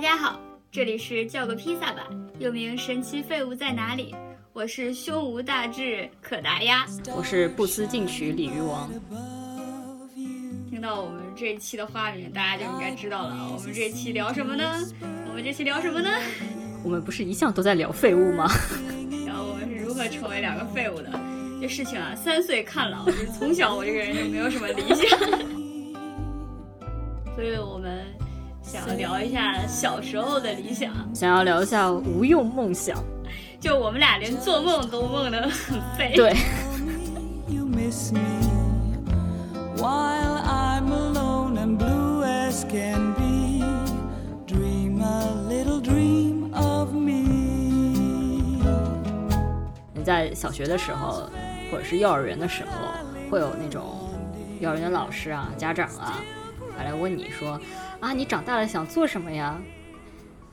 家好，这里是叫个披萨吧，又名神奇废物在哪里？我是胸无大志可达鸭，我是不思进取鲤鱼王。听到我们这一期的花名，大家就应该知道了。我们这期聊什么呢？我们这期聊什么呢？我们不是一向都在聊废物吗？然后我们是如何成为两个废物的？这事情啊，三岁看老，就是从小我这个人就没有什么理想，所以我们想要聊一下小时候的理想，想要聊一下无用梦想。就我们俩连做梦都梦得很废。对。你在小学的时候，或者是幼儿园的时候，会有那种幼儿园老师啊、家长啊，来问你说：“啊，你长大了想做什么呀？”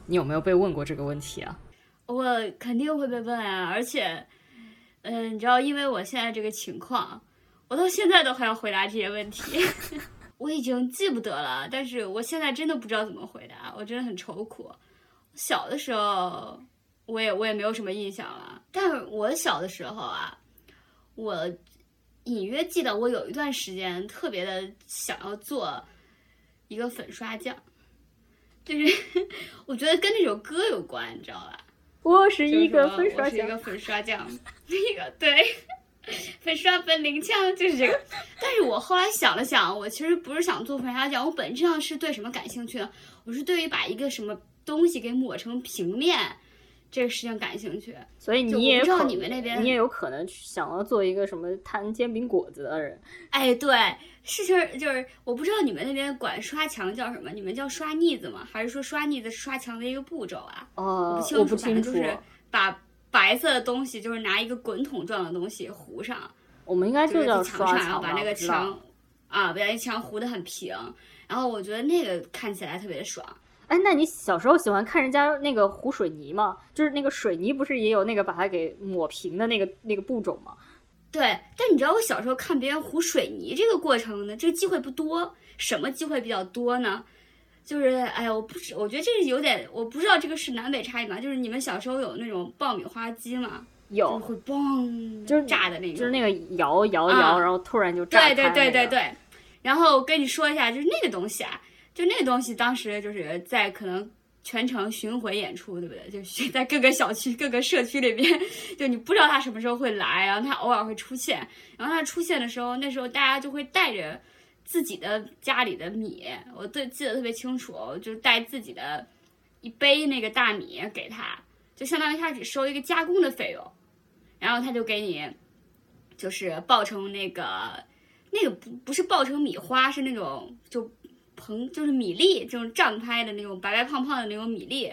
你有没有被问过这个问题啊？我肯定会被问啊，而且，嗯，你知道，因为我现在这个情况，我到现在都还要回答这些问题，我已经记不得了。但是我现在真的不知道怎么回答，我真的很愁苦。小的时候，我也我也没有什么印象了。但是我小的时候啊，我隐约记得我有一段时间特别的想要做一个粉刷匠，就是 我觉得跟那首歌有关，你知道吧？我是一个粉刷匠，一个粉刷匠，那个对，粉刷本领强就是这个。但是我后来想了想，我其实不是想做粉刷匠，我本质上是对什么感兴趣呢？我是对于把一个什么东西给抹成平面。这个事情感兴趣，所以你也知道你们那边，你也有可能想要做一个什么摊煎饼果子的人。哎，对，事情就是我不知道你们那边管刷墙叫什么，你们叫刷腻子吗？还是说刷腻子是刷墙的一个步骤啊？哦，我不清楚。就是把白色的东西，就是拿一个滚筒状的东西糊上。我们应该就叫墙上，然后把那个墙啊，把那墙糊的很平。然后我觉得那个看起来特别的爽。哎，那你小时候喜欢看人家那个糊水泥吗？就是那个水泥不是也有那个把它给抹平的那个那个步骤吗？对，但你知道我小时候看别人糊水泥这个过程呢，这个机会不多。什么机会比较多呢？就是，哎呀，我不是，我觉得这是有点，我不知道这个是南北差异吗？就是你们小时候有那种爆米花机吗？有，会嘣，就是炸的那个，就是那个摇摇摇，然后突然就炸开。对对对对对。然后跟你说一下，就是那个东西啊。就那个东西，当时就是在可能全程巡回演出，对不对？就 在各个小区、各个社区里边，就你不知道他什么时候会来，然后他偶尔会出现。然后他出现的时候，那时候大家就会带着自己的家里的米，我对记得特别清楚，就带自己的一杯那个大米给他，就相当于他只收一个加工的费用，然后他就给你就是爆成那个那个不不是爆成米花，是那种就。膨就是米粒，这种胀开的那种白白胖胖的那种米粒，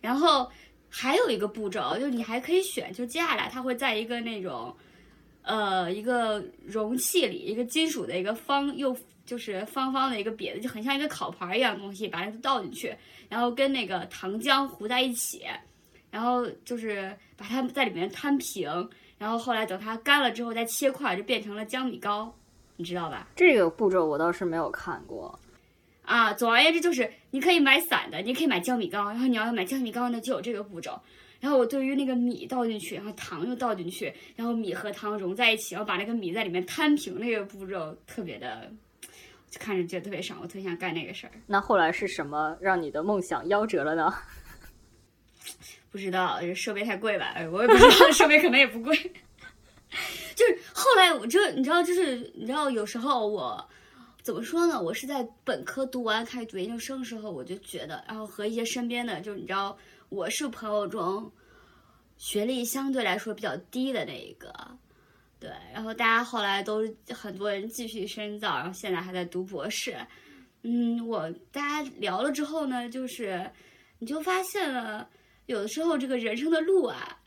然后还有一个步骤，就是你还可以选，就接下来它会在一个那种，呃，一个容器里，一个金属的一个方又就是方方的一个瘪的，就很像一个烤盘一样东西，把它倒进去，然后跟那个糖浆糊在一起，然后就是把它在里面摊平，然后后来等它干了之后再切块，就变成了江米糕，你知道吧？这个步骤我倒是没有看过。啊，总而言之就是你可以买散的，你可以买江米糕，然后你要买江米糕呢，就有这个步骤。然后我对于那个米倒进去，然后糖又倒进去，然后米和糖融在一起，然后把那个米在里面摊平那个步骤，特别的，看着觉得特别爽，我特别想干那个事儿。那后来是什么让你的梦想夭折了呢？不知道，设备太贵吧？我也不知道，设备可能也不贵。就是后来我这你知道，就是你知道，有时候我。怎么说呢？我是在本科读完开始读研究生的时候，我就觉得，然后和一些身边的，就是你知道，我是朋友中学历相对来说比较低的那一个，对，然后大家后来都很多人继续深造，然后现在还在读博士。嗯，我大家聊了之后呢，就是你就发现了，有的时候这个人生的路啊。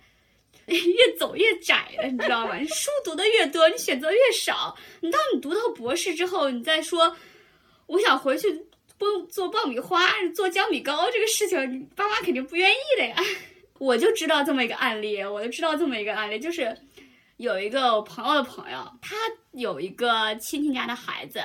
越走越窄了，你知道吗？你书读的越多，你选择越少。你当你读到博士之后，你再说我想回去做做爆米花、做江米糕这个事情，你爸妈肯定不愿意的呀。我就知道这么一个案例，我就知道这么一个案例，就是有一个我朋友的朋友，他有一个亲戚家的孩子，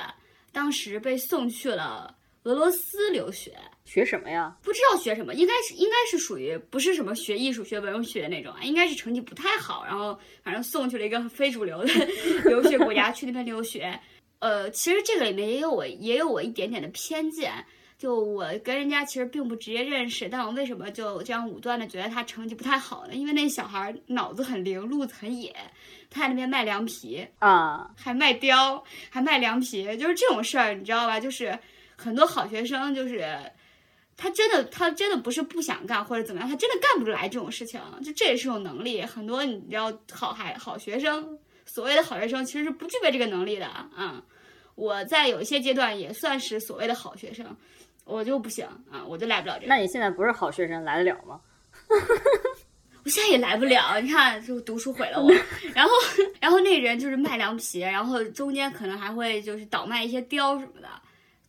当时被送去了俄罗斯留学，学什么呀？不知道学什么，应该是应该是属于不是什么学艺术、学文学那种啊，应该是成绩不太好，然后反正送去了一个非主流的 留学国家去那边留学。呃，其实这个里面也有我也有我一点点的偏见，就我跟人家其实并不直接认识，但我为什么就这样武断的觉得他成绩不太好呢？因为那小孩脑子很灵，路子很野，他在那边卖凉皮啊，还卖貂，还卖凉皮，就是这种事儿，你知道吧？就是很多好学生就是。他真的，他真的不是不想干或者怎么样，他真的干不出来这种事情。就这也是种能力，很多你知道，好孩好学生，所谓的好学生其实是不具备这个能力的啊。我在有一些阶段也算是所谓的好学生，我就不行啊，我就来不了这个。那你现在不是好学生，来得了吗？我现在也来不了，你看，就读书毁了我。然后，然后那人就是卖凉皮，然后中间可能还会就是倒卖一些貂什么的，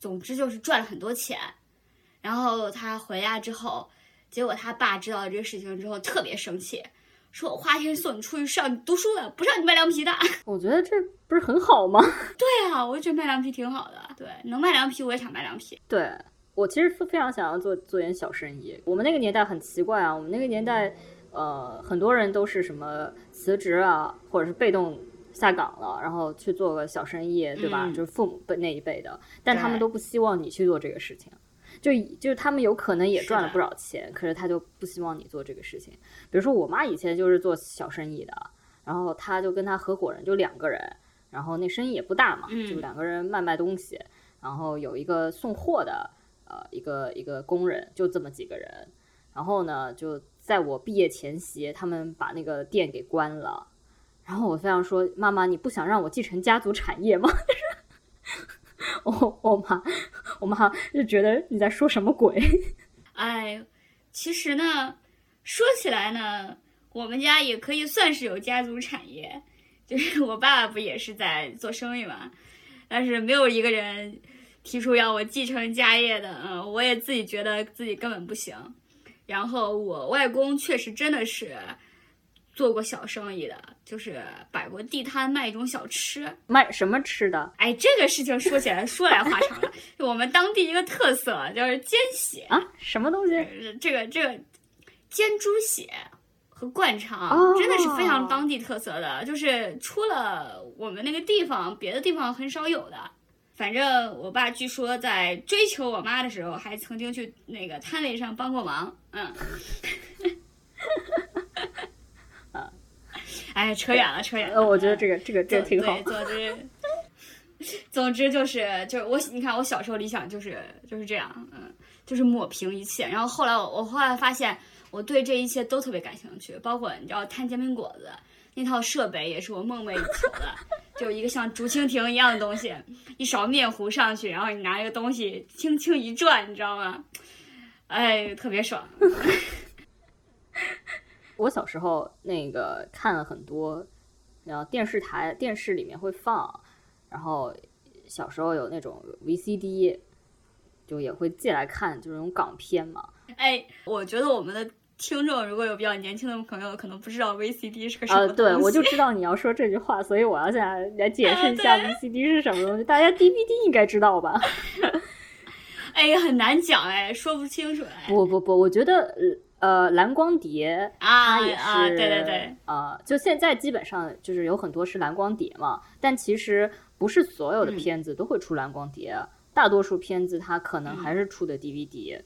总之就是赚了很多钱。然后他回家之后，结果他爸知道这个事情之后特别生气，说我花钱送你出去上读书的，不让你卖凉皮的。我觉得这不是很好吗？对啊，我就觉得卖凉皮挺好的。对，能卖凉皮我也想卖凉皮。对我其实非常想要做做点小生意。我们那个年代很奇怪啊，我们那个年代，呃，很多人都是什么辞职啊，或者是被动下岗了，然后去做个小生意，对吧？就是父母辈那一辈的，但他们都不希望你去做这个事情。就就是他们有可能也赚了不少钱，可是他就不希望你做这个事情。比如说我妈以前就是做小生意的，然后他就跟他合伙人就两个人，然后那生意也不大嘛，就两个人卖卖东西，然后有一个送货的，呃，一个一个工人，就这么几个人。然后呢，就在我毕业前夕，他们把那个店给关了。然后我非常说：“妈妈，你不想让我继承家族产业吗？” 我我妈，我妈就觉得你在说什么鬼？哎，其实呢，说起来呢，我们家也可以算是有家族产业，就是 我爸爸不也是在做生意嘛，但是没有一个人提出要我继承家业的。嗯，我也自己觉得自己根本不行。然后我外公确实真的是。做过小生意的，就是摆过地摊卖一种小吃，卖什么吃的？哎，这个事情说起来说来话长了。就我们当地一个特色，就是煎血啊，什么东西？这个这个煎猪血和灌肠，真的是非常当地特色的，就是除了我们那个地方，别的地方很少有的。反正我爸据说在追求我妈的时候，还曾经去那个摊位上帮过忙。嗯。哎，扯远了，扯远了。呃，我觉得这个这个这个挺好。总之，总之就是就是我，你看我小时候理想就是就是这样，嗯，就是抹平一切。然后后来我我后来发现，我对这一切都特别感兴趣，包括你知道摊煎饼果子那套设备也是我梦寐以求的，就一个像竹蜻蜓一样的东西，一勺面糊上去，然后你拿这个东西轻轻一转，你知道吗？哎，特别爽。我小时候那个看了很多，然后电视台电视里面会放，然后小时候有那种 VCD，就也会借来看，就是那种港片嘛。哎，我觉得我们的听众如果有比较年轻的朋友，可能不知道 VCD 是个什么东西。对，我就知道你要说这句话，所以我要现在来解释一下 VCD 是什么东西。大家 DVD 应该知道吧？哎，很难讲哎，说不清楚哎。不不不，我觉得。呃，蓝光碟啊也是，对对对，呃，就现在基本上就是有很多是蓝光碟嘛，但其实不是所有的片子都会出蓝光碟，大多数片子它可能还是出的 DVD，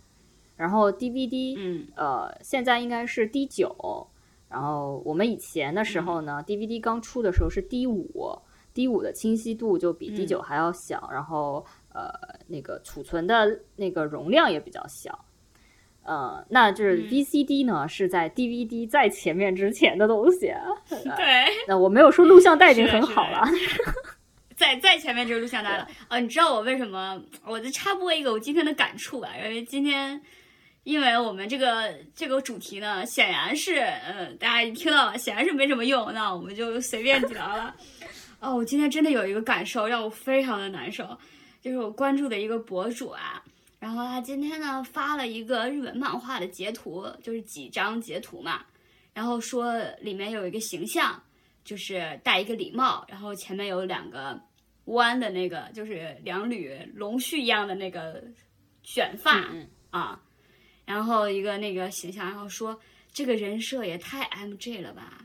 然后 DVD，嗯，呃，现在应该是 D 九，然后我们以前的时候呢，DVD 刚出的时候是 D 五，D 五的清晰度就比 D 九还要小，然后呃，那个储存的那个容量也比较小。呃，那就是 VCD 呢，是在 DVD 在前面之前的东西。对，那我没有说录像带已经很好了，在在前面就是录像带了。呃，你知道我为什么？我就插播一个我今天的感触吧，因为今天，因为我们这个这个主题呢，显然是，嗯，大家一听到了，显然是没什么用，那我们就随便聊了。哦，我今天真的有一个感受，让我非常的难受，就是我关注的一个博主啊。然后他今天呢发了一个日本漫画的截图，就是几张截图嘛。然后说里面有一个形象，就是戴一个礼帽，然后前面有两个弯的那个，就是两缕龙须一样的那个卷发、嗯啊，然后一个那个形象，然后说这个人设也太 MJ 了吧，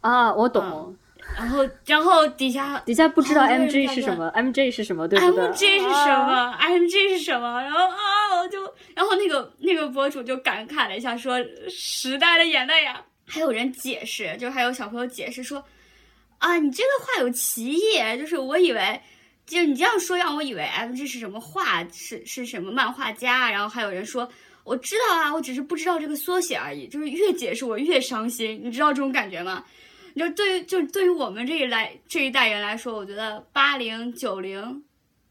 啊，我嗯懂。然后然后底下底下不知道好多人 MJ 是什么，MJ 是什么，对不对 MJ 是什么、m j 是什么？然后啊，我就，然后那个那个博主就感慨了一下，说时代的眼泪呀。还有人解释，就还有小朋友解释说，啊，你这个话有歧义，就是我以为，就你这样说让我以为 M G 是什么画，是是什么漫画家。然后还有人说，我知道啊，我只是不知道这个缩写而已。就是越解释我越伤心，你知道这种感觉吗？你就对于就对于我们这一来这一代人来说，我觉得八零九零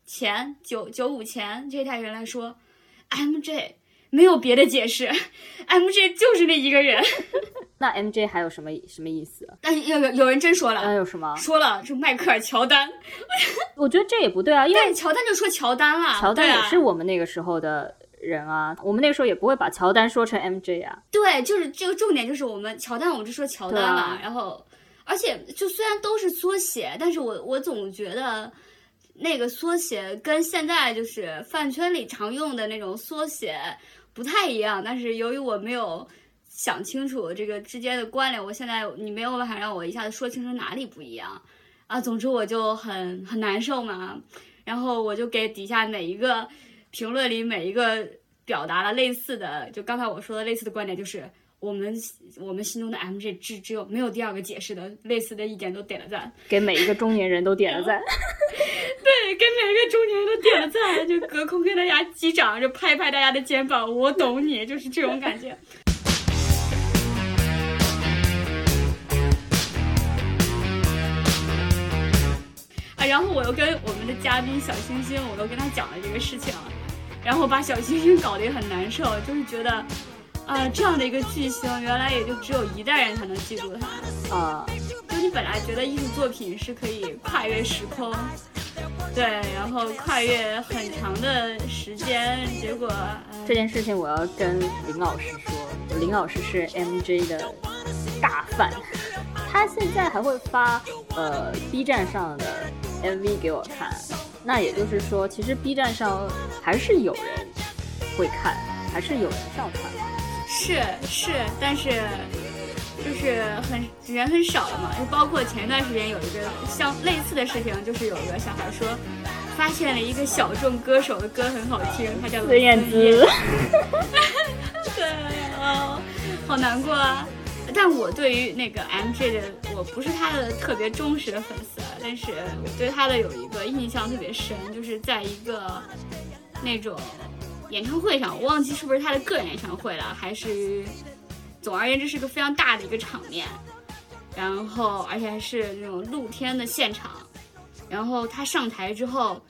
前九九五前这一代人来说，MJ 没有别的解释，MJ 就是那一个人。那 MJ 还有什么什么意思？但是有有有人真说了，那有什么？说了是迈克尔乔丹，我觉得这也不对啊，因为乔丹就说乔丹了，乔丹也是我们那个时候的人啊，我们那个时候也不会把乔丹说成 MJ 啊。对，就是这个重点就是我们乔丹，我们就说乔丹了，啊然后而且就虽然都是缩写，但是我我总觉得那个缩写跟现在就是饭圈里常用的那种缩写不太一样，但是由于我没有想清楚这个之间的关联，我现在你没有办法让我一下子说清楚哪里不一样。啊，总之我就很很难受嘛，然后我就给底下每一个评论里每一个表达了类似的，就刚才我说的类似的观点，就是我们我们心中的 MJ 只只有没有第二个解释的，类似的意见都点了赞，给每一个中年人都点了赞。对，给每一个中年人都点了赞，就隔空跟大家击掌，就拍拍大家的肩膀，我懂你，就是这种感觉。啊，然后我又跟我们的嘉宾小星星，我都跟他讲了这个事情，然后把小星星搞得也很难受，就是觉得，啊、这样的一个巨星，原来也就只有一代人才能记住他。啊、就你本来觉得艺术作品是可以跨越时空，对，然后跨越很长的时间，结果，这件事情我要跟林老师说，林老师是 MJ 的大范，他现在还会发呃 B 站上的 MV 给我看，那也就是说，其实 B 站上还是有人会看，还是有人上传。是是，但是就是很人很少了嘛，就包括前一段时间有一个像类似的事情，就是有一个小孩说。发现了一个小众歌手的歌很好听，他叫孙燕姿。对，哦，好难过啊！但我对于那个 MJ 的，我不是他的特别忠实的粉丝，啊，但是我对他的有一个印象特别深，就是在一个那种演唱会上，我忘记是不是他的个人演唱会了，还是，总而言之是个非常大的一个场面，然后而且还是那种露天的现场，然后他上台之后，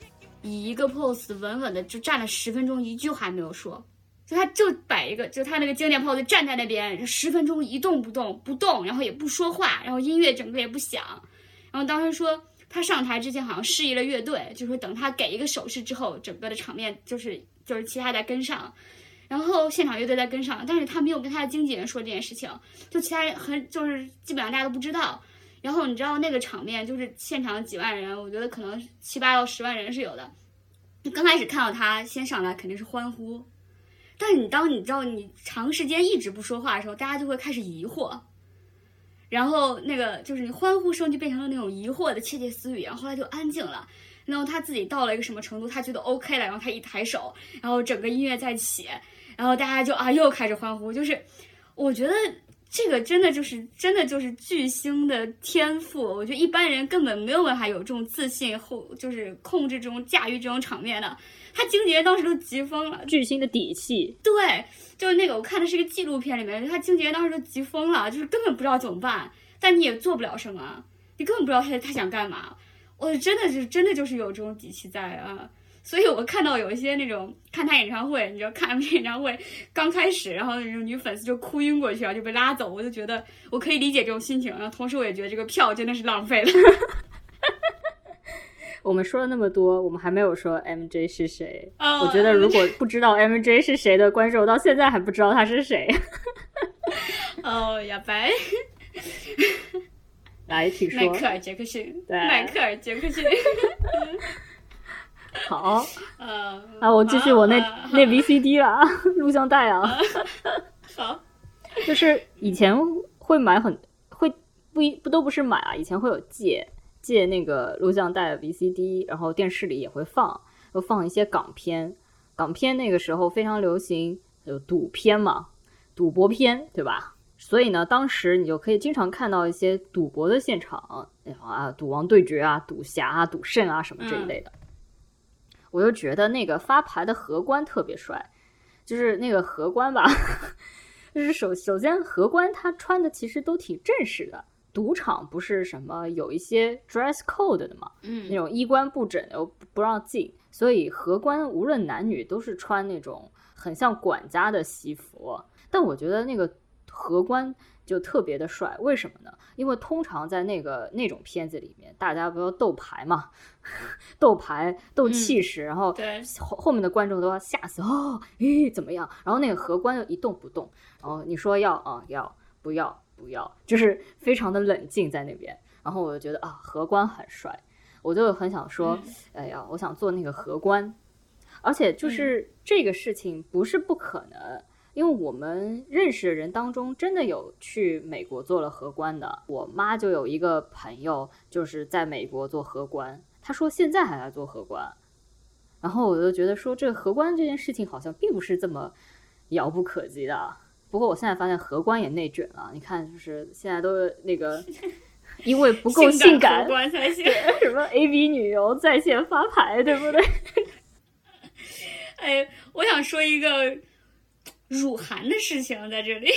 以一个 pose 稳稳的就站了十分钟，一句话没有说。就他就摆一个，就他那个经典 pose 站在那边十分钟一动不动不动，然后也不说话，然后音乐整个也不响。然后当时说他上台之前好像示意了乐队，就说等他给一个手势之后，整个的场面就是就是其他在跟上，然后现场乐队在跟上，但是他没有跟他的经纪人说这件事情，就其他人很就是基本上大家都不知道。然后你知道那个场面就是现场几万人，我觉得可能七八到十万人是有的。刚开始看到他先上来肯定是欢呼，但是你当你知道你长时间一直不说话的时候，大家就会开始疑惑。然后那个就是你欢呼声就变成了那种疑惑的窃窃私语，然后后来就安静了。然后他自己到了一个什么程度，他觉得 OK 了，然后他一抬手，然后整个音乐在起，然后大家就啊又开始欢呼。就是我觉得这个真的就是真的就是巨星的天赋，我觉得一般人根本没有办法有这种自信后，就是控制这种驾驭这种场面的。他经纪人当时都急疯了，巨星的底气，对，就是那个我看的是一个纪录片里面，他经纪人当时都急疯了，就是根本不知道怎么办，但你也做不了什么，你根本不知道他他想干嘛。我真的是真的就是有这种底气在啊，所以我看到有一些那种看他演唱会，你知道看 MV 演唱会刚开始，然后那种女粉丝就哭晕过去啊，就被拉走，我就觉得我可以理解这种心情，然后同时我也觉得这个票真的是浪费了。我们说了那么多，我们还没有说 MJ 是谁。哦我觉得如果不知道 MJ 是谁的观众，到现在还不知道他是谁。哦呀白，来，请说。迈克尔·杰克逊，对。迈克尔·杰克逊。好，呃，啊，我继续我那啊。那 VCD 了啊，录像带啊，好，就是以前会买很会不一不都不是买啊，以前会有借借那个录像带的 VCD，然后电视里也会放，会放一些港片，港片那个时候非常流行有赌片嘛，赌博片对吧？所以呢，当时你就可以经常看到一些赌博的现场，啊，赌王对决啊，赌侠啊，赌圣啊什么这一类的。我就觉得那个发牌的荷官特别帅，就是那个荷官吧，就是首首先荷官他穿的其实都挺正式的，赌场不是什么有一些 dress code 的嘛，嗯那嗯种衣冠不整又不不让进，所以荷官无论男女都是穿那种很像管家的西服。但我觉得那个荷官就特别的帅，为什么呢？因为通常在那个那种片子里面，大家不要斗牌嘛，斗牌斗气势，然后对后后面的观众都要吓死哦，咦怎么样？然后那个荷官就一动不动，然后你说要啊、要不要不要，就是非常的冷静在那边。然后我就觉得啊，荷官很帅，我就很想说，哎呀，我想做那个荷官。而且就是这个事情不是不可能，因为我们认识的人当中真的有去美国做了荷官的。我妈就有一个朋友就是在美国做荷官，她说现在还在做荷官。然后我就觉得说，这个荷官这件事情好像并不是这么遥不可及的。不过我现在发现荷官也内卷了，你看，就是现在都那个 因为不够性感荷，官才行。什么 A B 女优在线发牌，对不对？哎，我想说一个辱韩的事情在这里。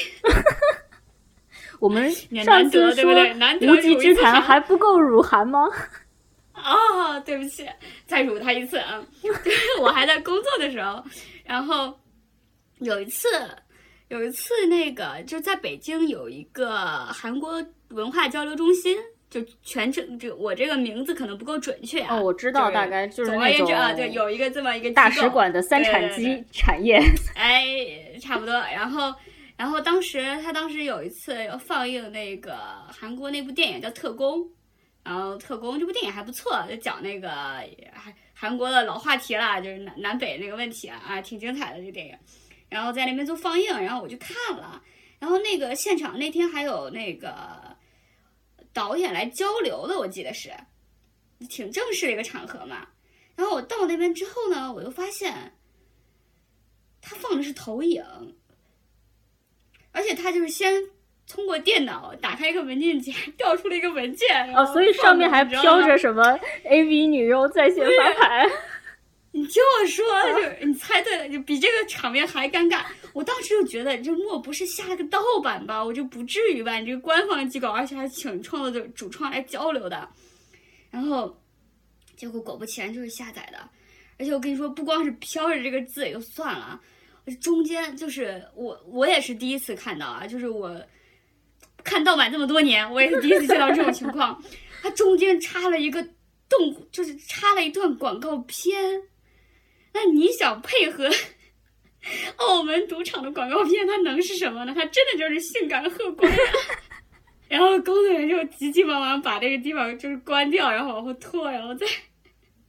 我们也上次说对不对难得无稽之谈还不够辱韩吗？哦，对不起，再辱他一次啊！我还在工作的时候，然后有一次，有一次那个就在北京有一个韩国文化交流中心，就全称这我这个名字可能不够准确啊。哦，我知道，大概就是总而言之啊，对，有一个这么一个大使馆的三产机产业。哎，差不多。然后，然后当时他当时有一次放映那个韩国那部电影叫《特工》，然后《特工》这部电影还不错，就讲那个韩韩国的老话题啦，就是南南北那个问题啊，啊，挺精彩的这个电影。然后在那边做放映，然后我就看了，然后那个现场那天还有那个导演来交流的，我记得是，挺正式的一个场合嘛。然后我到那边之后呢，我又发现。他放的是投影，而且他就是先通过电脑打开一个文件夹，调出了一个文件，然哦，所以上面还飘着。什么 AV 女优在线发牌？你听我说，就是你猜对了，就比这个场面还尴尬。我当时就觉得，这莫不是下了个盗版吧？我就不至于吧？你这个官方机构，而且还请创作者主创来交流的，然后结果果不其然就是下载的。而且我跟你说，不光是飘着这个字也就算了，中间就是我我也是第一次看到啊，就是我看盗版这么多年，我也是第一次见到这种情况。它中间插了一个动，就是插了一段广告片。那你想配合 澳门赌场的广告片，它能是什么呢？它真的就是性感荷官。然后工作人员就急急忙忙把这个地方就是关掉，然后往后拖，然后再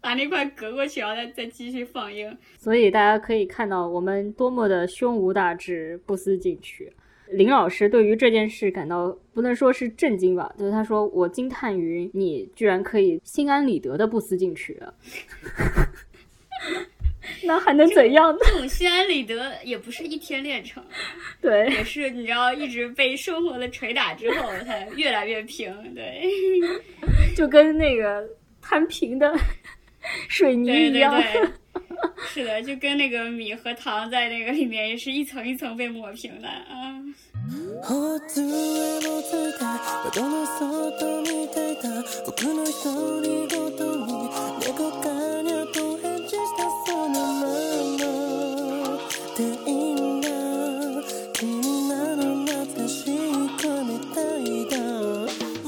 把那块隔过去，然后再再继续放映。所以大家可以看到我们多么的胸无大志、不思进取。林老师对于这件事感到不能说是震惊吧，就是他说我惊叹于你居然可以心安理得的不思进取，那还能怎样呢？这种心安理得也不是一天练成，对，也是你知道一直被生活的捶打之后才越来越平。对，就跟那个摊平的水泥对对一样。对，是的，就跟那个米和糖在那个里面也是一层一层被抹平的啊。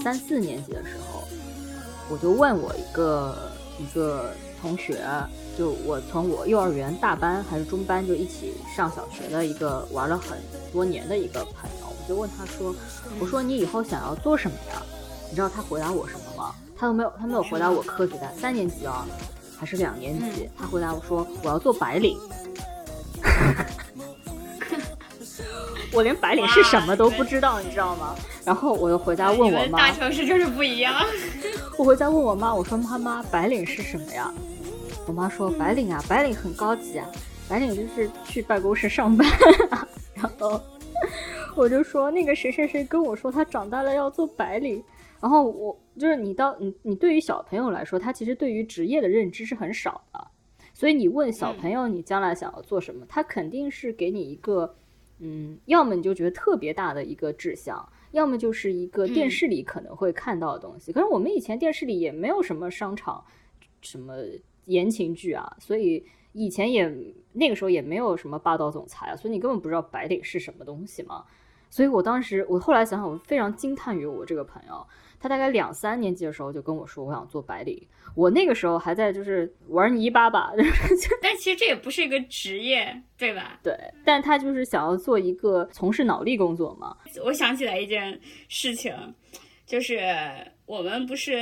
三四年级的时候，我就问我一个一个同学，就我从我幼儿园大班还是中班就一起上小学的一个玩了很多年的一个朋友，我就问他说：“我说你以后想要做什么呀？”你知道他回答我什么吗？他都没有，他没有回答我科学的，三年级啊，还是两年级，他回答我说我要做白领。我连白领是什么都不知道，你知道吗？然后我又回家问我妈大，城市就是不一样。我回家问我妈，我说妈妈，白领是什么呀？我妈说白领啊，白领很高级啊，白领就是去办公室上班、啊。然后我就说那个谁谁谁跟我说他长大了要做白领。然后我就是你到你你对于小朋友来说，他其实对于职业的认知是很少的，所以你问小朋友你将来想要做什么，他肯定是给你一个嗯，要么你就觉得特别大的一个志向，要么就是一个电视里可能会看到的东西。可是我们以前电视里也没有什么商场，什么言情剧啊，所以以前也那个时候也没有什么霸道总裁啊，所以你根本不知道白领是什么东西嘛。所以我当时，我后来想想，我非常惊叹于我这个朋友，他大概两三年级的时候就跟我说，我想做白领。我那个时候还在就是玩泥巴吧，但其实这也不是一个职业，对吧？对，但他就是想要做一个从事脑力工作嘛。我想起来一件事情，就是我们不是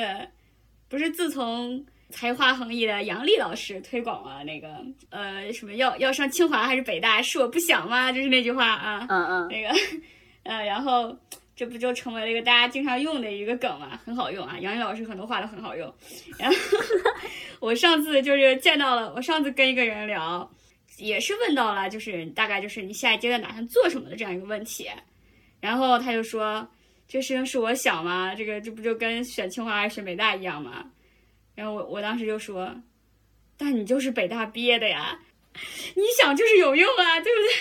不是自从才华横溢的杨丽老师推广了那个呃什么要要上清华还是北大是我不想吗？就是那句话啊，嗯嗯，那个 呃，然后这不就成为了一个大家经常用的一个梗嘛，很好用啊。杨毅老师很多话都很好用。然后 我上次就是见到了，我上次跟一个人聊，也是问到了，就是大概就是你下一阶段打算做什么的这样一个问题。然后他就说，这事情是我想吗？这个这不就跟选清华还是选北大一样吗？然后我我当时就说，但你就是北大毕业的呀，你想就是有用啊，对不对？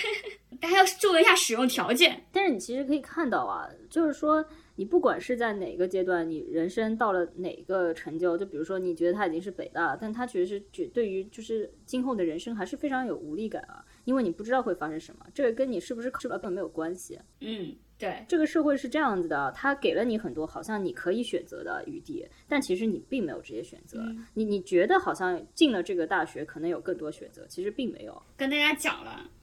要注意一下使用条件。但是你其实可以看到啊，就是说你不管是在哪个阶段，你人生到了哪个成就，就比如说你觉得他已经是北大了，但他其实是觉对于就是今后的人生还是非常有无力感啊，因为你不知道会发生什么，这个跟你是不是是吧根本没有关系。嗯，对，这个社会是这样子的，它给了你很多好像你可以选择的余地，但其实你并没有这些选择。嗯你你觉得好像进了这个大学可能有更多选择，其实并没有。跟大家讲了啊，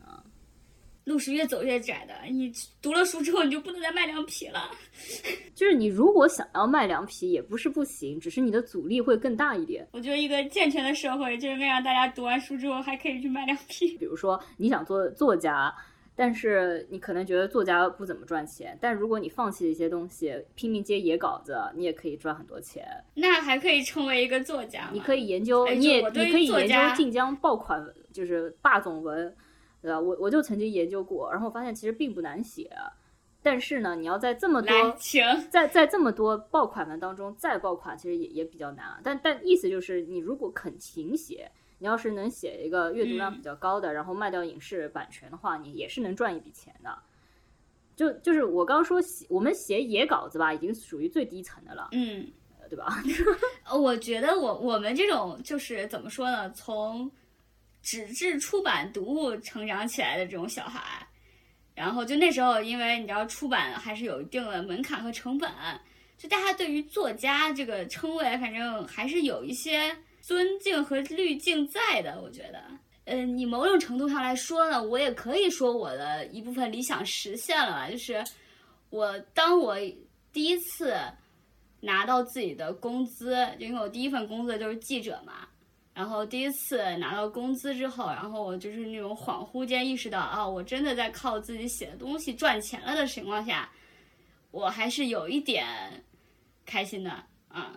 路是越走越窄的。你读了书之后，你就不能再卖凉皮了。就是你如果想要卖凉皮，也不是不行，只是你的阻力会更大一点。我觉得一个健全的社会，就应该让大家读完书之后还可以去卖凉皮。比如说你想做作家，但是你可能觉得作家不怎么赚钱，但如果你放弃一些东西，拼命接野稿子，你也可以赚很多钱。那还可以成为一个作家？你可以研究，哎你也你可以研究晋江爆款，就是霸总文，对吧？我我就曾经研究过，然后发现其实并不难写，但是呢，你要在这么来，多请。在在这么多爆款文当中再爆款，其实也也比较难啊。但但意思就是，你如果肯勤写，你要是能写一个阅读量嗯比较高的，然后卖掉影视版权的话，你也是能赚一笔钱的。就就是我刚刚说写我们写野稿子吧，已经属于最低层的了，嗯，对吧？呃我觉得我我们这种就是怎么说呢？从纸质出版读物成长起来的这种小孩，然后就那时候，因为你知道出版还是有一定的门槛和成本，就大家对于作家这个称谓，反正还是有一些尊敬和滤镜在的。我觉得，嗯，你某种程度上来说呢，我也可以说我的一部分理想实现了吧，就是我当我第一次。拿到自己的工资，就因为我第一份工作就是记者嘛，然后第一次拿到工资之后，然后我就是那种恍惚间意识到啊，我真的在靠自己写的东西赚钱了的情况下，我还是有一点开心的啊、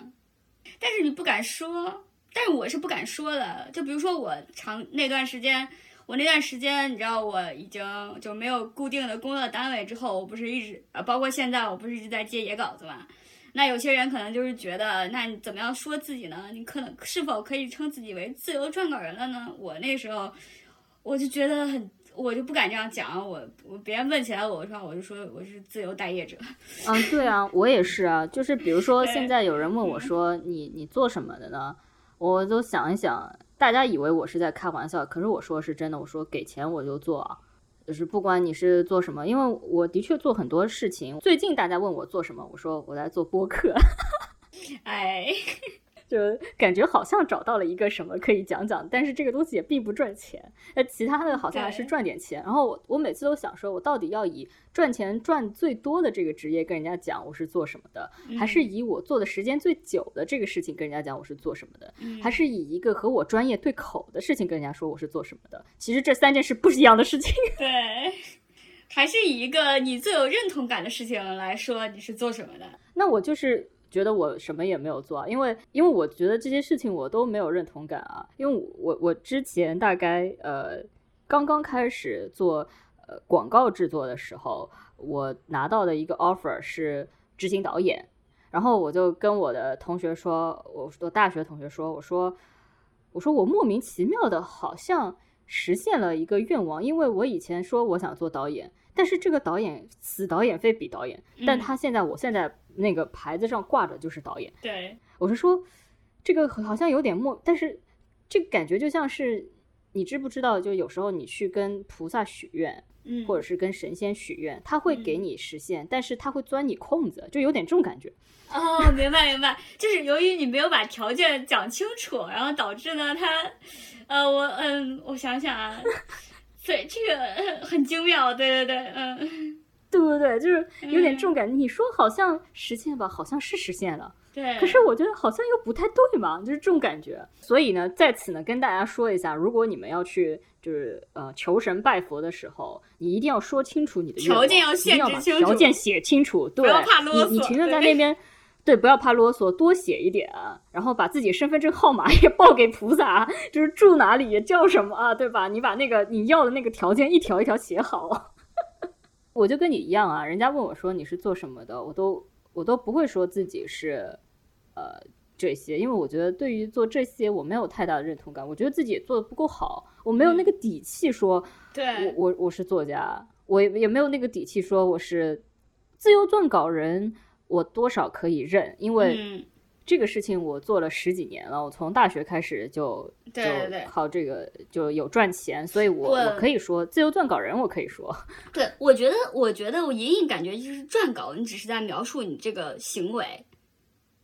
但是你不敢说，但是我是不敢说的。就比如说我长那段时间，我那段时间，你知道我已经就没有固定的工作单位之后，我不是一直呃，包括现在我不是一直在接野稿子嘛。那有些人可能就是觉得，那你怎么样说自己呢？你可能是否可以称自己为自由撰稿人了呢？我那时候我就觉得很，我就不敢这样讲。我我别人问起来我说，我就说我是自由待业者。嗯，对啊，我也是啊。就是比如说，现在有人问我嗯说：“你你做什么的呢？”我都想一想，大家以为我是在开玩笑，可是我说是真的。我说给钱我就做啊，就是不管你是做什么，因为我的确做很多事情。最近大家问我做什么，我说我在做播客。哎，就感觉好像找到了一个什么可以讲讲，但是这个东西也并不赚钱。那其他的好像还是赚点钱。然后我我每次都想说，我到底要以赚钱赚最多的这个职业跟人家讲我是做什么的，还是以我做的时间最久的这个事情跟人家讲我是做什么的，嗯还是以一个和我专业对口的事情跟人家说我是做什么的？其实这三件事不是一样的事情。对，还是以一个你最有认同感的事情来说你是做什么的。那我就是觉得我什么也没有做啊，因为因为我觉得这些事情我都没有认同感啊，因为我我之前大概呃刚刚开始做呃广告制作的时候，我拿到的一个 offer 是执行导演，然后我就跟我的同学说，我我大学同学说，我说我说我莫名其妙的好像实现了一个愿望，因为我以前说我想做导演，但是这个导演此导演非彼导演，但嗯。他现在我现在那个牌子上挂着就是导演，对，我是说这个好像有点莫，但是这个感觉就像是你知不知道，就有时候你去跟菩萨许愿，嗯，或者是跟神仙许愿，他会给嗯。你实现，但是他会钻你空子，就有点这种感觉。哦，明白明白，就是由于你没有把条件讲清楚，然后导致呢，他，呃，我嗯，我想想啊，对，这个呃很精妙，对对对，嗯，对不对？就是有点嗯这种感觉。你说好像实现吧，好像是实现了，对。可是我觉得好像又不太对嘛，就是这种感觉。所以呢，在此呢跟大家说一下，如果你们要去就是呃求神拜佛的时候，你一定要说清楚你的条件要限制清楚条件写清楚，对，不要怕啰嗦你你停留在那边。对，不要怕啰嗦，多写一点，然后把自己身份证号码也报给菩萨，就是住哪里叫什么啊，对吧？你把那个你要的那个条件一条一条写好。我就跟你一样啊，人家问我说你是做什么的，我都我都不会说自己是呃这些，因为我觉得对于做这些我没有太大的认同感，我觉得自己也做的不够好，我没有那个底气说我对，我我我是作家，我也也没有那个底气说我是自由撰稿人，我多少可以认，因为嗯，这个事情我做了十几年了，我从大学开始就就靠这个就有赚钱，所以我我我可以说自由撰稿人，我可以说。对，我觉得，我觉得我隐隐感觉就是撰稿，你只是在描述你这个行为，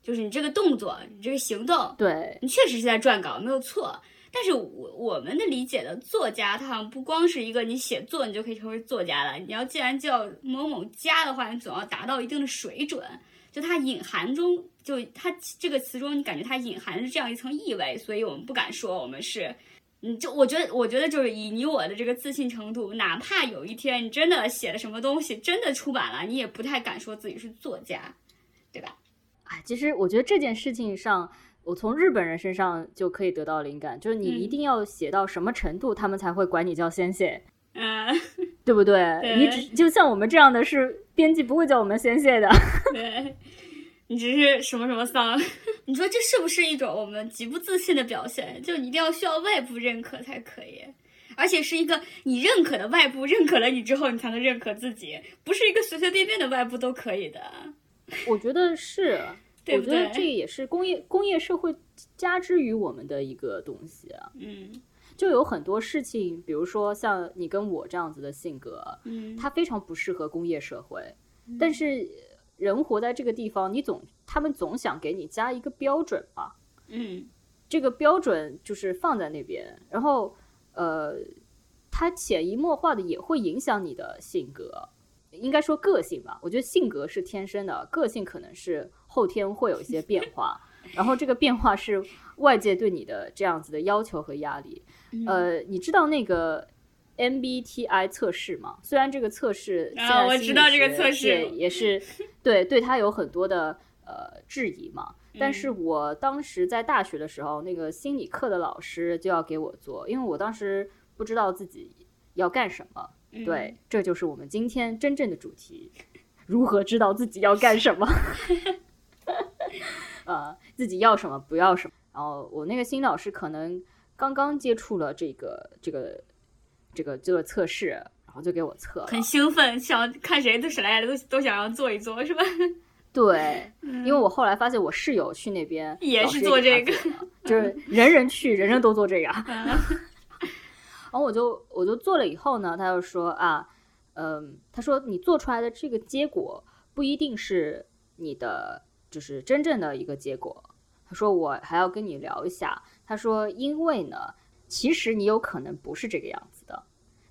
就是你这个动作，你这个行动，对，你确实是在撰稿，没有错。但是我我们的理解的作家，他好像不光是一个你写作你就可以成为作家了。你要既然叫某某家的话，你总要达到一定的水准。就它隐含中，就它这个词中，你感觉它隐含着这样一层意味，所以我们不敢说我们是。嗯，就我觉得，我觉得就是以你我的这个自信程度，哪怕有一天你真的写了什么东西，真的出版了，你也不太敢说自己是作家，对吧？啊，其实我觉得这件事情上，我从日本人身上就可以得到灵感，就是你一嗯定要写到什么程度，他们才会管你叫先生，嗯，对不对？对你只就像我们这样的是编辑不会叫我们先生的。对，你只是什么什么丧，你说这是不是一种我们极不自信的表现？就你一定要需要外部认可才可以，而且是一个你认可的外部认可了你之后，你才能认可自己，不是一个随随便便的外部都可以的。我觉得是，对不我觉得这也是工业工业社会加之于我们的一个东西啊。嗯就有很多事情，比如说像你跟我这样子的性格，嗯，它非常不适合工业社会。但是人活在这个地方，你总他们总想给你加一个标准嘛，嗯这个标准就是放在那边，然后呃，它潜移默化的也会影响你的性格，应该说个性吧。我觉得性格是天生的，个性可能是后天会有一些变化，然后这个变化是外界对你的这样子的要求和压力。嗯呃，你知道那个 MBTI 测试嘛？虽然这个测试现啊我知道这个测试也是 对对它有很多的呃质疑嘛。但是嗯我当时在大学的时候，那个心理课的老师就要给我做，因为我当时不知道自己要干什么。嗯对，这就是我们今天真正的主题：如何知道自己要干什么？呃，自己要什么，不要什么。然后我那个新老师可能刚刚接触了这个这个这个这个测试，然后就给我测了。很兴奋，想看谁的谁来了都都想要做一做，是吧？对，因为我后来发现我室友去那边嗯也是做这个就是人人去，人人都做这个。嗯 然后我就我就做了以后呢，他就说啊，嗯，他说你做出来的这个结果不一定是你的就是真正的一个结果，他说我还要跟你聊一下。他说因为呢，其实你有可能不是这个样子的，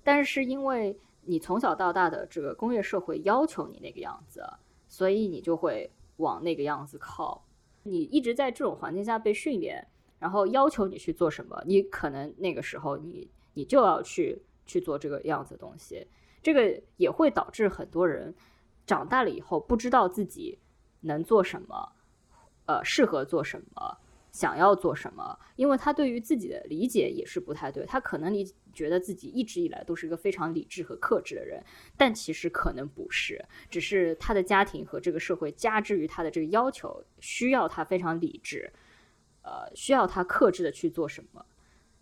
但是因为你从小到大的这个工业社会要求你那个样子，所以你就会往那个样子靠。你一直在这种环境下被训练，然后要求你去做什么，你可能那个时候你你就要去去做这个样子的东西。这个也会导致很多人长大了以后不知道自己能做什么，呃，适合做什么，想要做什么，因为他对于自己的理解也是不太对。他可能理觉得自己一直以来都是一个非常理智和克制的人，但其实可能不是，只是他的家庭和这个社会加之于他的这个要求，需要他非常理智，呃，需要他克制的去做什么。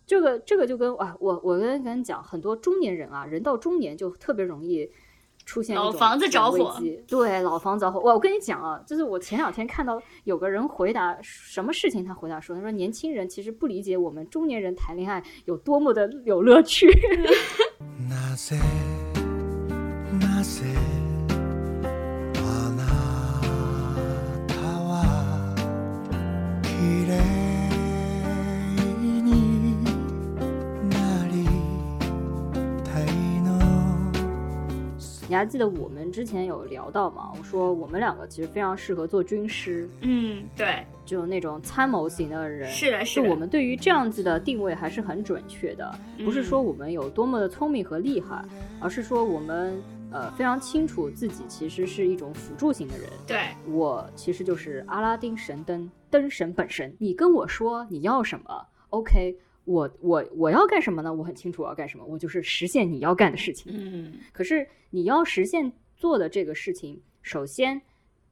这个这个就跟啊，我我跟跟你讲，很多中年人啊，人到中年就特别容易出现一种老房子着火危机，对，老房子着火。哇，我跟你讲啊，就是我前两天看到有个人回答什么事情，他回答说，他说年轻人其实不理解我们中年人谈恋爱有多么的有乐趣。なぜなぜ 你还记得我们之前有聊到吗？我说我们两个其实非常适合做军师，嗯，对，就那种参谋型的人。是的，是的，我们对于这样子的定位还是很准确的，不是嗯说我们有多么的聪明和厉害，而是说我们呃非常清楚自己其实是一种辅助型的人。对，我其实就是阿拉丁神灯灯神本身。你跟我说你要什么，OK，我我我要干什么呢？我很清楚我要干什么，我就是实现你要干的事情。嗯，可是你要实现做的这个事情，首先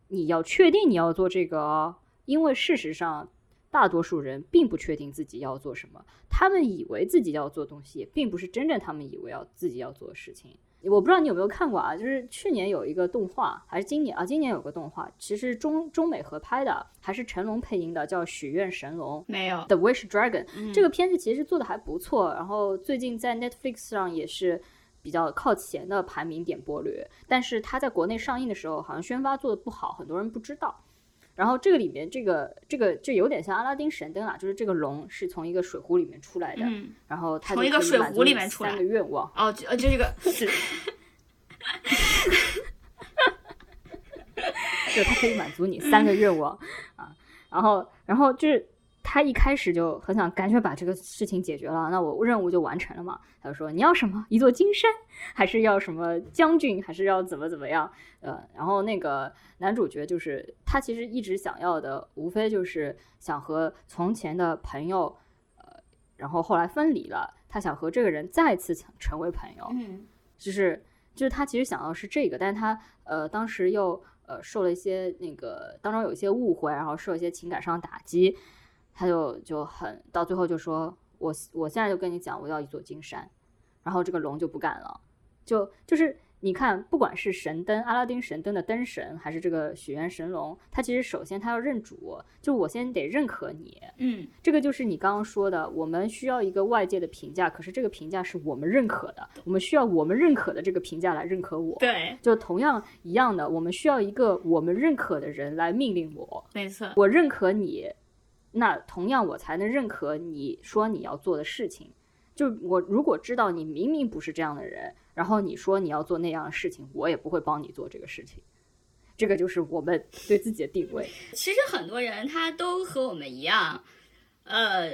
你要确定你要做这个哦，因为事实上大多数人并不确定自己要做什么，他们以为自己要做东西，也并不是真正他们以为要自己要做的事情。我不知道你有没有看过啊？就是去年有一个动画，还是今年啊？今年有个动画，其实中中美合拍的，还是成龙配音的，叫《许愿神龙》。没有，The Wish Dragon、嗯这个片子其实做的还不错，然后最近在 Netflix 上也是比较靠前的排名点播率，但是它在国内上映的时候好像宣发做的不好，很多人不知道。然后这个里面这个这个就有点像阿拉丁神灯啊，就是这个龙是从一个水壶里面出来的，嗯，然后它从一个水壶里面出来三个愿望。哦，就就这个 是，就它可以满足你三个愿望啊。然后，然后就是他一开始就很想赶紧把这个事情解决了，那我任务就完成了嘛。他就说你要什么？一座金山，还是要什么将军，还是要怎么怎么样？呃，然后那个男主角就是他其实一直想要的，无非就是想和从前的朋友，呃，然后后来分离了，他想和这个人再次成成为朋友。嗯就是就是他其实想要是这个，但是他呃当时又呃受了一些那个当中有一些误会，然后受一些情感上的打击，他就就很到最后就说我我现在就跟你讲，我要一座金山，然后这个龙就不干了，就就是。你看，不管是神灯阿拉丁神灯的灯神，还是这个许愿神龙，他其实首先他要认主，就我先得认可你，嗯这个就是你刚刚说的，我们需要一个外界的评价，可是这个评价是我们认可的，我们需要我们认可的这个评价来认可我。对，就同样一样的，我们需要一个我们认可的人来命令我，没错，我认可你，那同样我才能认可你说你要做的事情。就我如果知道你明明不是这样的人，然后你说你要做那样的事情，我也不会帮你做这个事情。这个就是我们 对自己的定位。其实很多人他都和我们一样，呃，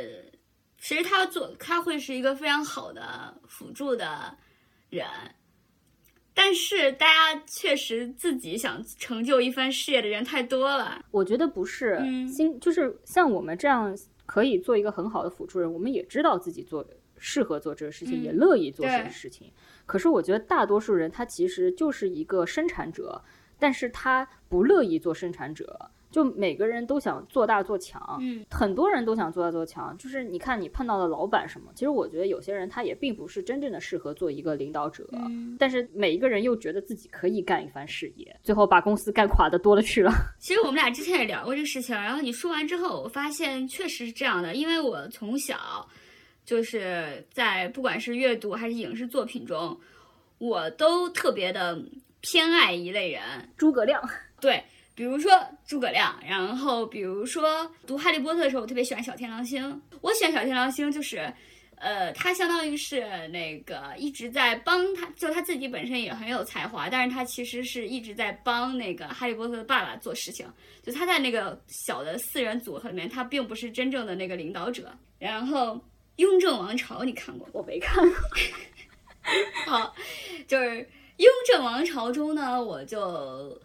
其实他做他会是一个非常好的辅助的人，但是大家确实自己想成就一番事业的人太多了。我觉得不是，嗯新就是像我们这样可以做一个很好的辅助人，我们也知道自己做适合做这个事情，嗯也乐意做这个事情。可是我觉得大多数人他其实就是一个生产者，但是他不乐意做生产者。就每个人都想做大做强，嗯，很多人都想做大做强。就是你看你碰到的老板什么，其实我觉得有些人他也并不是真正的适合做一个领导者，嗯但是每一个人又觉得自己可以干一番事业，最后把公司干垮的多了去了。其实我们俩之前也聊过这个事情，然后你说完之后，我发现确实是这样的，因为我从小就是在不管是阅读还是影视作品中，我都特别的偏爱一类人，诸葛亮。对，比如说诸葛亮，然后比如说读《哈利波特》的时候，我特别喜欢小天狼星。我喜欢小天狼星，就是，呃，他相当于是那个一直在帮他，就他自己本身也很有才华，但是他其实是一直在帮那个哈利波特的爸爸做事情。就他在那个小的四人组合里面，他并不是真正的那个领导者。然后《雍正王朝》你看过？我没看过。好，就是《雍正王朝》中呢，我就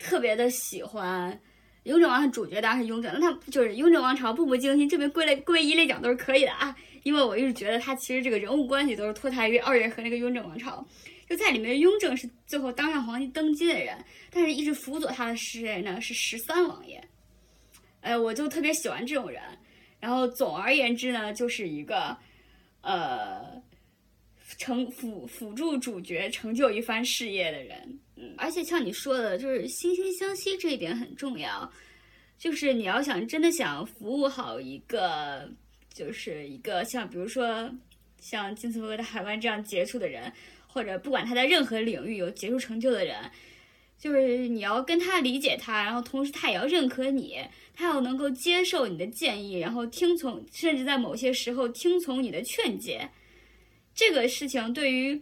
特别的喜欢。雍正王朝主角当然是雍正，那他就是《雍正王朝》步步惊心，这边归类归一类讲都是可以的啊，因为我一直觉得他其实这个人物关系都是脱胎于二月和那个雍正王朝，就在里面，雍正是最后当上皇帝登基的人，但是一直辅佐他的是谁呢？是十三王爷。呃，我就特别喜欢这种人。然后总而言之呢，就是一个呃成辅辅助主角成就一番事业的人。而且像你说的，就是惺惺相惜这一点很重要。就是你要想真的想服务好一个，就是一个像比如说像金斯伯格的海湾这样杰出的人，或者不管他在任何领域有杰出成就的人，就是你要跟他理解他，然后同时他也要认可你，他要能够接受你的建议，然后听从，甚至在某些时候听从你的劝解。这个事情对于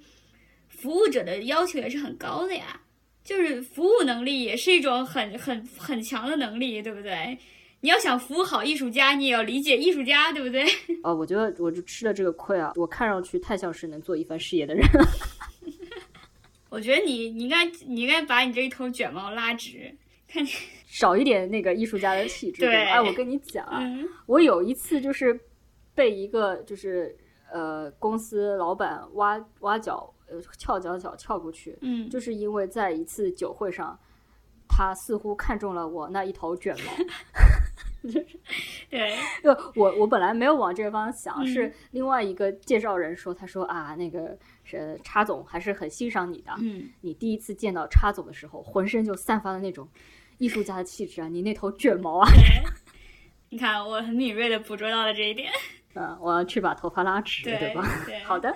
服务者的要求也是很高的呀。就是服务能力也是一种很很很强的能力，对不对？你要想服务好艺术家，你也要理解艺术家，对不对？哦，我觉得我就吃了这个亏啊！我看上去太像是能做一番事业的人了。我觉得你你应该你应该把你这一头卷毛拉直，看你 少一点那个艺术家的气质。对吧哎，我跟你讲啊，嗯我有一次就是被一个就是呃公司老板挖挖角，呃翘脚脚翘过去，嗯，就是因为在一次酒会上，他似乎看中了我那一头卷毛。对，就我我本来没有往这个方向想，嗯是另外一个介绍人说，他说啊，那个呃叉总还是很欣赏你的。嗯，你第一次见到叉总的时候，浑身就散发了那种艺术家的气质啊！你那头卷毛啊，你看我很敏锐的捕捉到了这一点，嗯，我要去把头发拉直，对吧？对好的。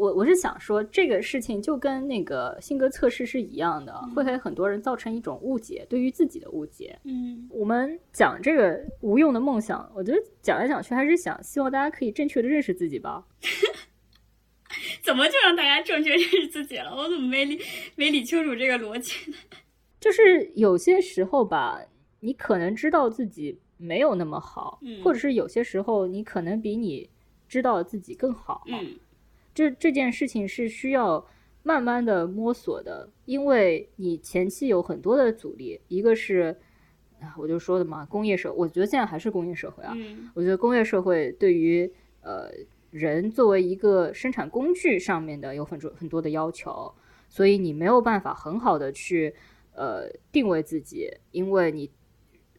我我是想说，这个事情就跟那个性格测试是一样的，会给很多人造成一种误解，对于自己的误解。嗯我们讲这个无用的梦想，我觉得讲来讲去还是想希望大家可以正确的认识自己吧。怎么就让大家正确认识自己了？我怎么没理没理清楚这个逻辑呢？就是有些时候吧，你可能知道自己没有那么好，嗯或者是有些时候你可能比你知道自己更好。嗯这这件事情是需要慢慢的摸索的，因为你前期有很多的阻力，一个是，啊我就说的嘛，工业社，我觉得现在还是工业社会啊，嗯我觉得工业社会对于呃人作为一个生产工具上面的有很多很多的要求，所以你没有办法很好的去呃定位自己，因为你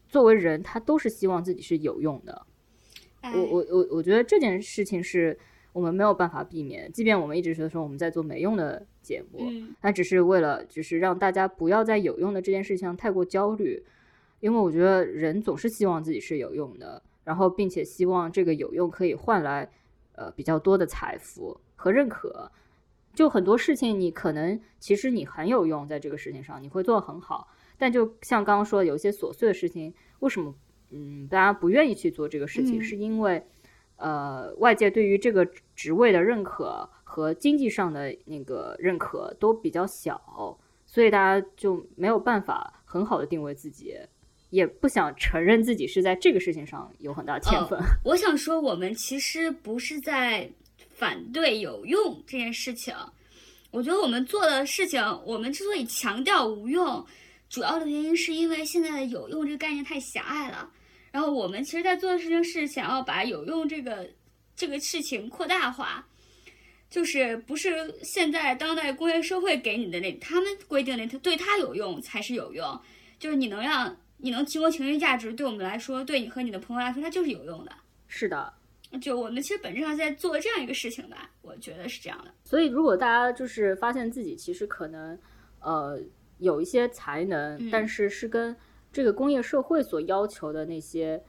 作为人，他都是希望自己是有用的。哎我我我我觉得这件事情是我们没有办法避免，即便我们一直觉得说我们在做没用的节目，嗯。那只是为了就是让大家不要在有用的这件事情上太过焦虑，因为我觉得人总是希望自己是有用的，然后并且希望这个有用可以换来呃比较多的财富和认可。就很多事情，你可能其实你很有用，在这个事情上你会做得很好，但就像刚刚说的，有一些琐碎的事情，为什么嗯大家不愿意去做这个事情，嗯。是因为呃外界对于这个职位的认可和经济上的那个认可都比较小，所以大家就没有办法很好的定位自己，也不想承认自己是在这个事情上有很大的天分。我想说，我们其实不是在反对有用这件事情。我觉得我们做的事情，我们之所以强调无用，主要的原因是因为现在的有用这个概念太狭隘了。然后我们其实，在做的事情是想要把有用这个这个事情扩大化，就是不是现在当代工业社会给你的那他们规定的它对它有用才是有用，就是你能让你能提供情绪价值，对我们来说，对你和你的朋友来说，它就是有用的。是的，就我们其实本质上在做这样一个事情吧，我觉得是这样的。所以如果大家就是发现自己其实可能呃有一些才能，嗯但是是跟这个工业社会所要求的那些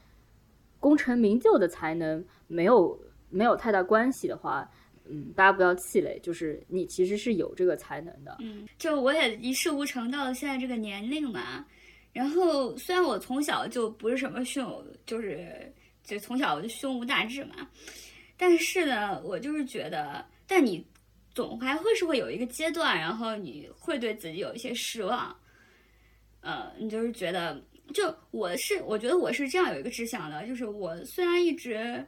功成名就的才能没有没有太大关系的话，嗯，大家不要气馁，就是你其实是有这个才能的。嗯，就我也一事无成到了现在这个年龄嘛，然后虽然我从小就不是什么胸有，就是就从小就胸无大志嘛，但是呢，我就是觉得，但你总还会是会有一个阶段，然后你会对自己有一些失望，呃，你就是觉得，就我是我觉得我是这样有一个志向的，就是我虽然一直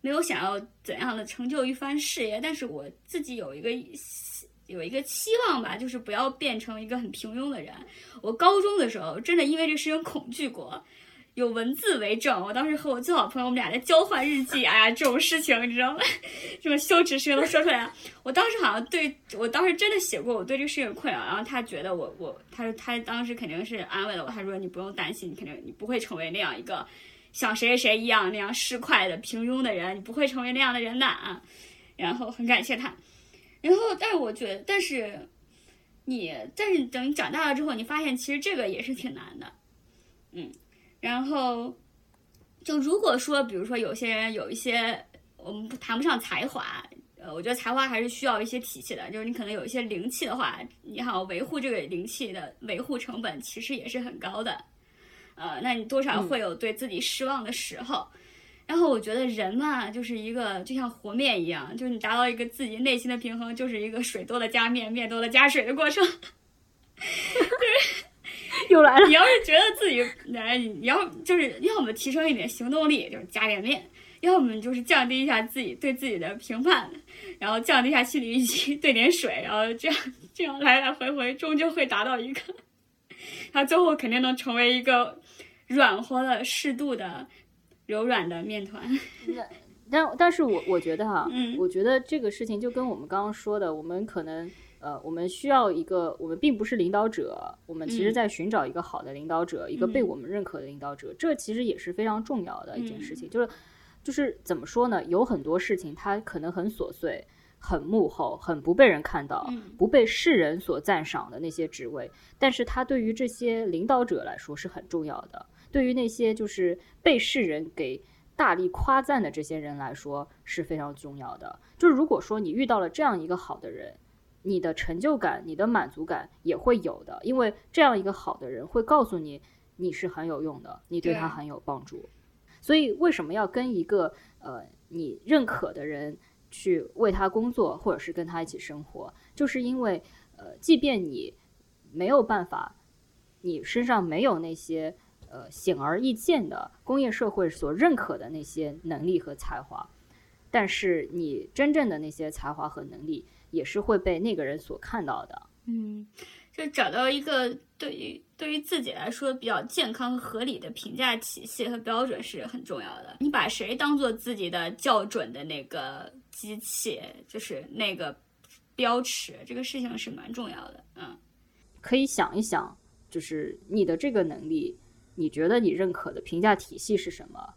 没有想要怎样的成就一番事业，但是我自己有一个有一个期望吧，就是不要变成一个很平庸的人。我高中的时候真的因为这个事情恐惧过，有文字为证。我当时和我最好朋友，我们俩在交换日记，哎呀，这种事情你知道吗？这么羞耻事情都说出来了。我当时好像对我当时真的写过我对这个事情困扰，然后他觉得我我他说他当时肯定是安慰了我，他说你不用担心，你肯定你不会成为那样一个像谁谁谁一样那样市侩的平庸的人，你不会成为那样的人的啊。然后很感谢他。然后，但是我觉得，但是你，但是等你长大了之后，你发现其实这个也是挺难的，嗯。然后，就如果说，比如说有些人有一些，我们谈不上才华，呃，我觉得才华还是需要一些体系的。就是你可能有一些灵气的话，你好维护这个灵气的维护成本其实也是很高的，呃，那你多少会有对自己失望的时候。然后我觉得人嘛，就是一个就像和面一样，就是你达到一个自己内心的平衡，就是一个水多了加面，面多了加水的过程。又来了。你要是觉得自己，来，你要就是要么提升一点行动力，就是加点面；要么就是降低一下自己对自己的评判，然后降低一下心理预期，兑点水，然后这样这样来来回回，终究会达到一个，他最后肯定能成为一个软和的、适度的。柔软的面团，但但是我我觉得哈，嗯我觉得这个事情就跟我们刚刚说的，我们可能呃，我们需要一个，我们并不是领导者，我们其实嗯在寻找一个好的领导者，一个被嗯我们认可的领导者，这其实也是非常重要的一件事嗯情。就是就是怎么说呢？有很多事情它可能很琐碎、很幕后、很不被人看到、嗯不被世人所赞赏的那些职位，但是它对于这些领导者来说是很重要的。对于那些就是被世人给大力夸赞的这些人来说是非常重要的。就是如果说你遇到了这样一个好的人，你的成就感、你的满足感也会有的，因为这样一个好的人会告诉你你是很有用的，你对他很有帮助。所以为什么要跟一个呃你认可的人去为他工作，或者是跟他一起生活？就是因为呃，即便你没有办法，你身上没有那些呃显而易见的工业社会所认可的那些能力和才华，但是你真正的那些才华和能力也是会被那个人所看到的。嗯，就找到一个对于对于自己来说比较健康和合理的评价体系和标准是很重要的。你把谁当做自己的校准的那个机器，就是那个标尺，这个事情是蛮重要的。嗯可以想一想，就是你的这个能力，你觉得你认可的评价体系是什么？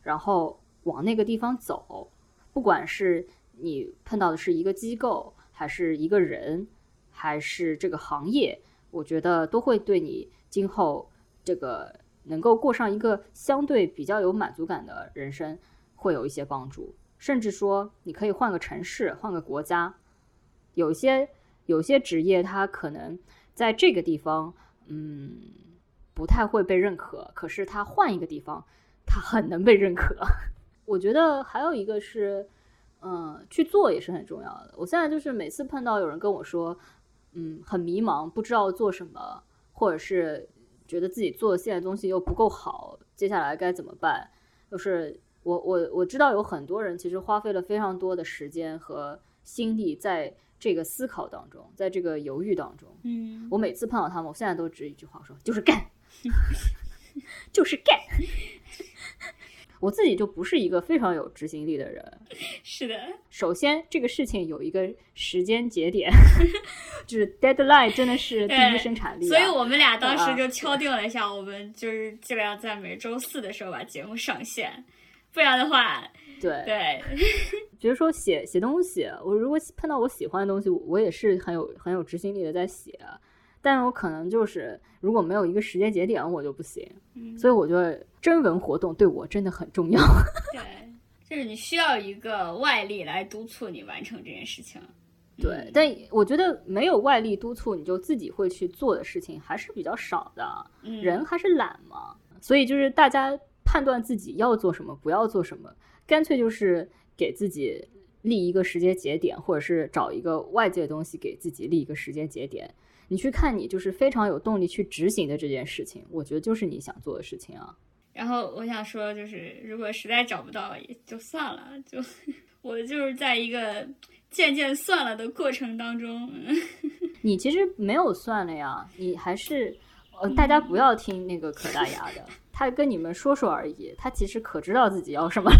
然后往那个地方走，不管是你碰到的是一个机构，还是一个人，还是这个行业，我觉得都会对你今后这个能够过上一个相对比较有满足感的人生，会有一些帮助。甚至说，你可以换个城市，换个国家，有些有些职业，它可能在这个地方，嗯，不太会被认可，可是他换一个地方，他很能被认可。我觉得还有一个是，嗯，去做也是很重要的。我现在就是每次碰到有人跟我说，嗯，很迷茫，不知道做什么，或者是觉得自己做的现在东西又不够好，接下来该怎么办？就是我我我知道有很多人其实花费了非常多的时间和心力在这个思考当中，在这个犹豫当中。嗯我每次碰到他们，我现在都只一句话说，就是干，就是干。我自己就不是一个非常有执行力的人。是的，首先，这个事情有一个时间节点，就是 deadline 真的是第一对生产力、啊。所以我们俩当啊时就敲定了一下，我们就是尽量在每周四的时候把节目上线，不然的话，对，对，比如说写写东西，我如果碰到我喜欢的东西，我也是很有很有执行力的在写，但是我可能就是如果没有一个时间节点，我就不行。嗯所以我觉得征文活动对我真的很重要。对，就是你需要一个外力来督促你完成这件事情。对嗯，但我觉得没有外力督促，你就自己会去做的事情还是比较少的。嗯人还是懒嘛，所以就是大家判断自己要做什么，不要做什么，干脆就是给自己立一个时间节点，或者是找一个外界的东西给自己立一个时间节点。你去看你就是非常有动力去执行的这件事情，我觉得就是你想做的事情啊。然后我想说，就是如果实在找不到，也就算了。就我就是在一个渐渐算了的过程当中，嗯 你其实没有算了呀，你还是呃，大家不要听那个可大牙的，他跟你们说说而已，他其实可知道自己要什么了。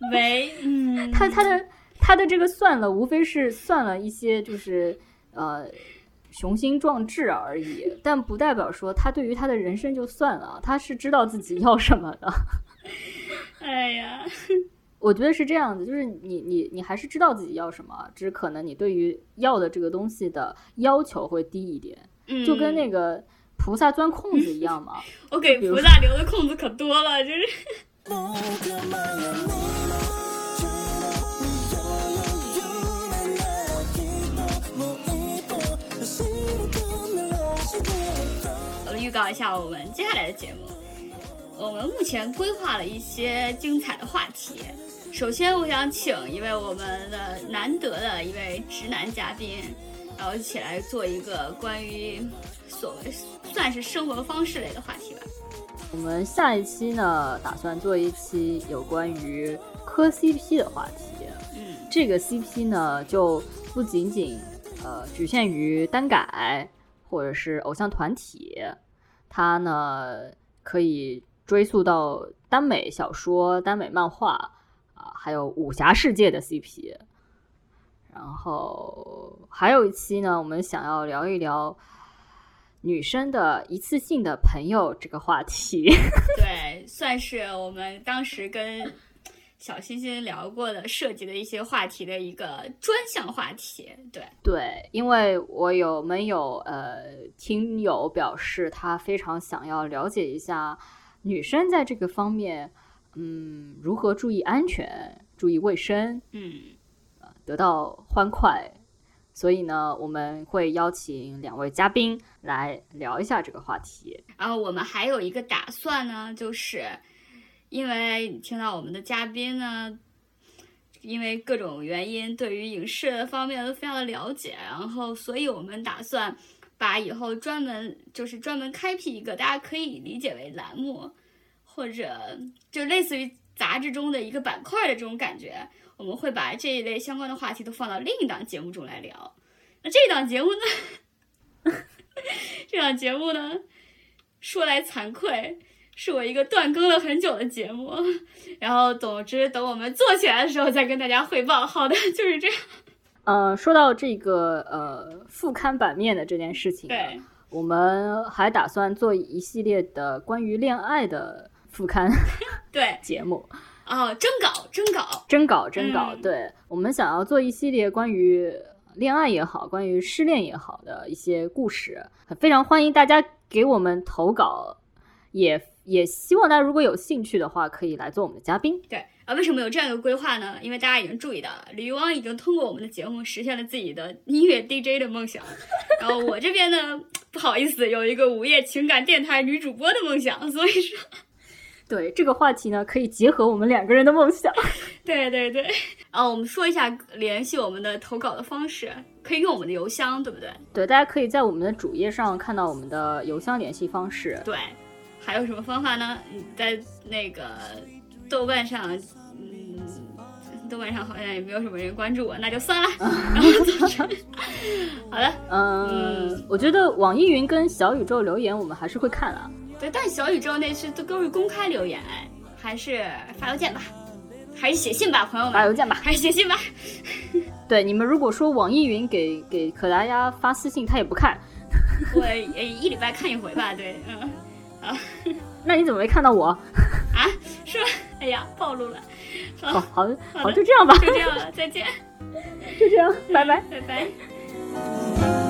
喂，嗯，他他的他的这个算了，无非是算了一些就是呃雄心壮志而已，但不代表说他对于他的人生就算了，他是知道自己要什么的。哎呀，我觉得是这样子，就是你你你还是知道自己要什么，只是可能你对于要的这个东西的要求会低一点，嗯，就跟那个菩萨钻空子一样嘛。我给菩萨留的空子可多了，就是。预告一下我们接下来的节目。我们目前规划了一些精彩的话题。首先，我想请一位我们的难得的一位直男嘉宾，然后一起来做一个关于所谓算是生活方式类的话题吧。我们下一期呢，打算做一期有关于磕 CP 的话题。嗯这个 CP 呢，就不仅仅呃局限于单改或者是偶像团体，它呢可以追溯到耽美小说、耽美漫画啊、还有武侠世界的 CP。然后还有一期呢，我们想要聊一聊女生的一次性的朋友这个话题。对，算是我们当时跟小星星聊过的涉及的一些话题的一个专项话题。对，对，因为我有没有呃听友表示他非常想要了解一下女生在这个方面，嗯，如何注意安全、注意卫生，嗯。得到欢快。所以呢，我们会邀请两位嘉宾来聊一下这个话题。然后我们还有一个打算呢，就是因为听到我们的嘉宾呢，因为各种原因对于影视方面都非常的了解，然后所以我们打算把以后专门就是专门开辟一个大家可以理解为栏目，或者就类似于杂志中的一个板块的这种感觉。我们会把这一类相关的话题都放到另一档节目中来聊。那这档节目呢？这档节目呢，说来惭愧，是我一个断更了很久的节目。然后，总之，等我们做起来的时候再跟大家汇报。好的，就是这样。呃，说到这个呃副刊版面的这件事情，对，我们还打算做一系列的关于恋爱的副刊 对，节目。哦，征稿，征稿，征稿，征稿，嗯对我们想要做一系列关于恋爱也好，关于失恋也好的一些故事，非常欢迎大家给我们投稿，也也希望大家如果有兴趣的话，可以来做我们的嘉宾。对啊，为什么有这样一个规划呢？因为大家已经注意到了，李玉汪已经通过我们的节目实现了自己的音乐 DJ 的梦想，然后我这边呢，不好意思，有一个午夜情感电台女主播的梦想，所以说，对这个话题呢，可以结合我们两个人的梦想。对对对，啊，我们说一下联系我们的投稿的方式，可以用我们的邮箱，对不对？对，大家可以在我们的主页上看到我们的邮箱联系方式。对，还有什么方法呢？你在那个豆瓣上，嗯，豆瓣上好像也没有什么人关注我，那就算了。然后好的，嗯，嗯我觉得网易云跟小宇宙留言我们还是会看啊。对，但小宇宙那是都都是公开留言，还是发邮件吧，还是写信吧，朋友们，发邮件吧。还是写信吧。对，你们如果说网易云给给可达鸭发私信，他也不看，我呃一礼拜看一回吧，对，嗯，那你怎么没看到我？啊，是吧？哎呀，暴露了，好，哦，好，好，好就这样吧，就这样了，再见，就这样，拜拜。拜拜。